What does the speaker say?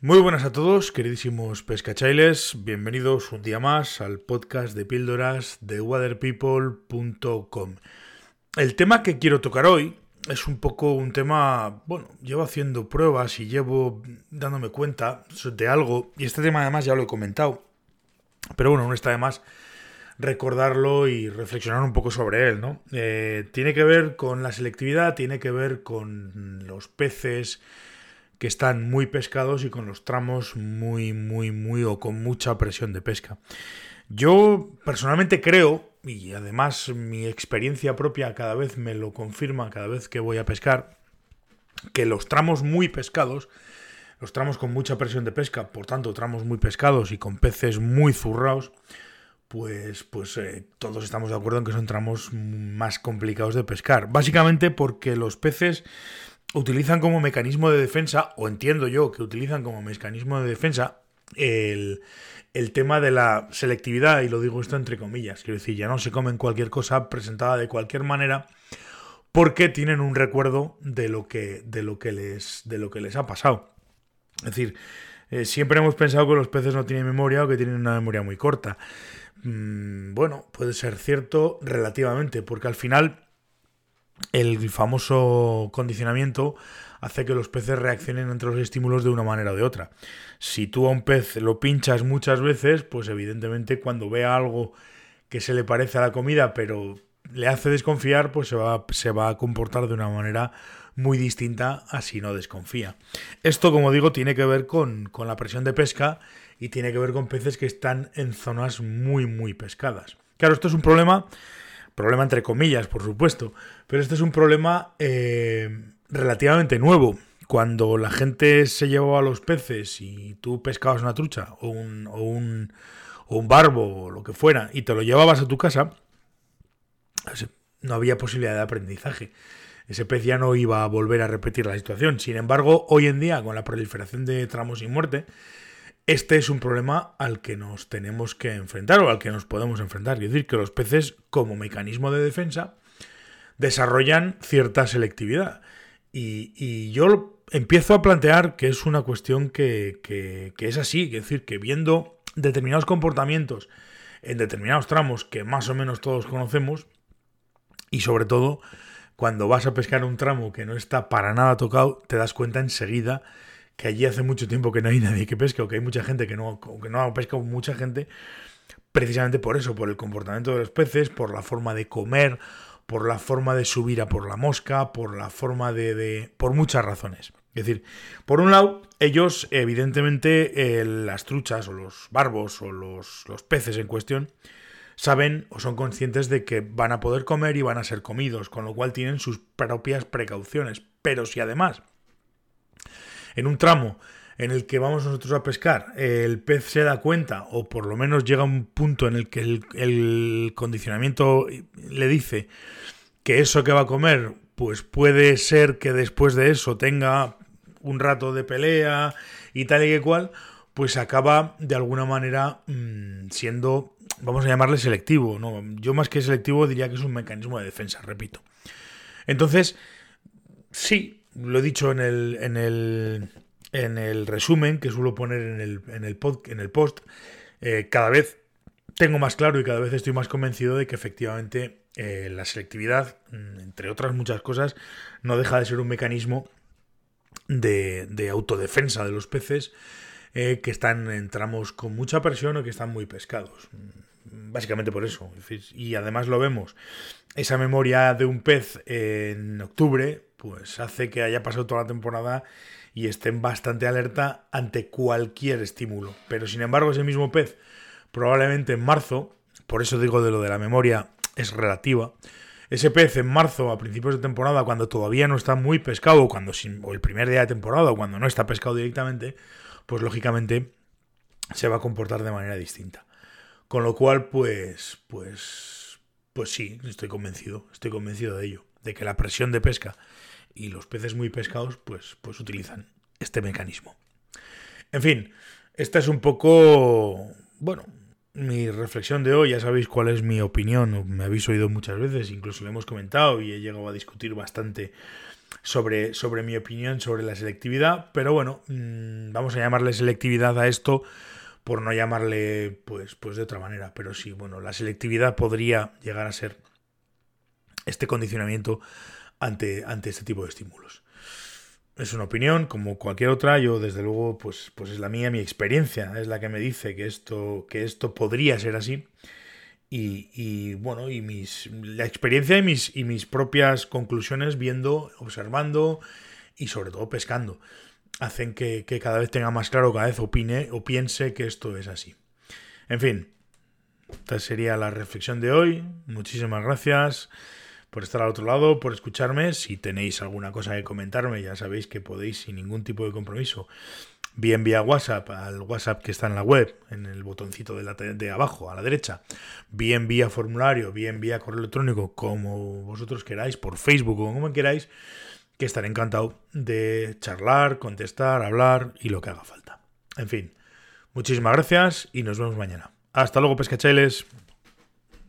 Muy buenas a todos, queridísimos pescachailes. Bienvenidos un día más al podcast de píldoras de waterpeople.com. El tema que quiero tocar hoy es un poco un tema, bueno, llevo haciendo pruebas y llevo dándome cuenta de algo, y este tema además ya lo he comentado, pero bueno, no está de más recordarlo y reflexionar un poco sobre él, ¿no? Eh, tiene que ver con la selectividad, tiene que ver con los peces que están muy pescados y con los tramos muy, muy, muy o con mucha presión de pesca. Yo personalmente creo, y además mi experiencia propia cada vez me lo confirma, cada vez que voy a pescar, que los tramos muy pescados, los tramos con mucha presión de pesca, por tanto tramos muy pescados y con peces muy zurrados, pues, pues eh, todos estamos de acuerdo en que son tramos más complicados de pescar. Básicamente porque los peces utilizan como mecanismo de defensa, o entiendo yo que utilizan como mecanismo de defensa, el, el tema de la selectividad, y lo digo esto entre comillas, quiero decir, ya no se comen cualquier cosa presentada de cualquier manera porque tienen un recuerdo de lo que, de lo que, les, de lo que les ha pasado. Es decir, eh, siempre hemos pensado que los peces no tienen memoria o que tienen una memoria muy corta. Mm, bueno, puede ser cierto relativamente, porque al final el famoso condicionamiento hace que los peces reaccionen entre los estímulos de una manera o de otra. Si tú a un pez lo pinchas muchas veces, pues evidentemente cuando vea algo que se le parece a la comida, pero le hace desconfiar, pues se va, se va a comportar de una manera muy distinta a si no desconfía. Esto, como digo, tiene que ver con, con la presión de pesca y tiene que ver con peces que están en zonas muy, muy pescadas. Claro, esto es un problema, problema entre comillas, por supuesto, pero este es un problema eh, relativamente nuevo. Cuando la gente se llevaba los peces y tú pescabas una trucha o un, o un, o un barbo o lo que fuera y te lo llevabas a tu casa, no había posibilidad de aprendizaje. Ese pez ya no iba a volver a repetir la situación. Sin embargo, hoy en día, con la proliferación de tramos y muerte, este es un problema al que nos tenemos que enfrentar o al que nos podemos enfrentar. Es decir, que los peces, como mecanismo de defensa, desarrollan cierta selectividad. Y, yo empiezo a plantear que es una cuestión que, que, es así. Es decir, que viendo determinados comportamientos en determinados tramos que más o menos todos conocemos, y sobre todo cuando vas a pescar un tramo que no está para nada tocado, te das cuenta enseguida que allí hace mucho tiempo que no hay nadie que pesque o que hay mucha gente que no, que no pesca mucha gente, precisamente por eso, por el comportamiento de los peces, por la forma de comer, por la forma de subir a por la mosca, por la forma de... de por muchas razones. Es decir, por un lado, ellos, evidentemente, las truchas o los barbos o los, los peces en cuestión, saben o son conscientes de que van a poder comer y van a ser comidos, con lo cual tienen sus propias precauciones. Pero si además en un tramo en el que vamos nosotros a pescar, el pez se da cuenta, o por lo menos llega a un punto en el que el, condicionamiento le dice que eso que va a comer, pues puede ser que después de eso tenga un rato de pelea y tal y que cual, pues acaba de alguna manera mm, siendo, vamos a llamarle selectivo. ¿no? Yo más que selectivo diría que es un mecanismo de defensa, repito. Entonces, sí, lo he dicho en el, en el, en el resumen que suelo poner en el, en el, en el post, eh, cada vez tengo más claro y cada vez estoy más convencido de que efectivamente eh, la selectividad, mm, entre otras muchas cosas, no deja de ser un mecanismo de, de autodefensa de los peces eh, que están en tramos con mucha presión o que están muy pescados. Mm, básicamente por eso. Y además lo vemos. Esa memoria de un pez en octubre, pues hace que haya pasado toda la temporada y estén bastante alerta ante cualquier estímulo. Pero sin embargo, ese mismo pez, probablemente en marzo, por eso digo de lo de la memoria, es relativa. Ese pez en marzo, a principios de temporada, cuando todavía no está muy pescado, cuando, o el primer día de temporada, o cuando no está pescado directamente, pues lógicamente se va a comportar de manera distinta. Con lo cual, pues, pues, pues sí, estoy convencido, estoy convencido de ello, de que la presión de pesca y los peces muy pescados pues, pues utilizan este mecanismo. En fin, esta es un poco, bueno, mi reflexión de hoy, ya sabéis cuál es mi opinión, me habéis oído muchas veces, incluso lo hemos comentado y he llegado a discutir bastante sobre, sobre mi opinión sobre la selectividad, pero bueno, mm, vamos a llamarle selectividad a esto por no llamarle pues, pues de otra manera, pero sí, bueno, la selectividad podría llegar a ser este condicionamiento ante, ante este tipo de estímulos. Es una opinión, como cualquier otra, yo desde luego, pues, pues es la mía, mi experiencia es la que me dice que esto, que esto podría ser así. Y, bueno, y mis, la experiencia y mis, y mis propias conclusiones viendo, observando y sobre todo pescando hacen que, que, cada vez tenga más claro, cada vez opine o piense que esto es así. En fin, esta sería la reflexión de hoy. Muchísimas gracias por estar al otro lado, por escucharme. Si tenéis alguna cosa que comentarme, ya sabéis que podéis sin ningún tipo de compromiso bien vía WhatsApp, al WhatsApp que está en la web, en el botoncito de, la, de abajo a la derecha, bien vía formulario, bien vía correo electrónico, como vosotros queráis, por Facebook o como queráis, que estaré encantado de charlar, contestar, hablar y lo que haga falta. En fin, muchísimas gracias y nos vemos mañana. Hasta luego, pescachailes.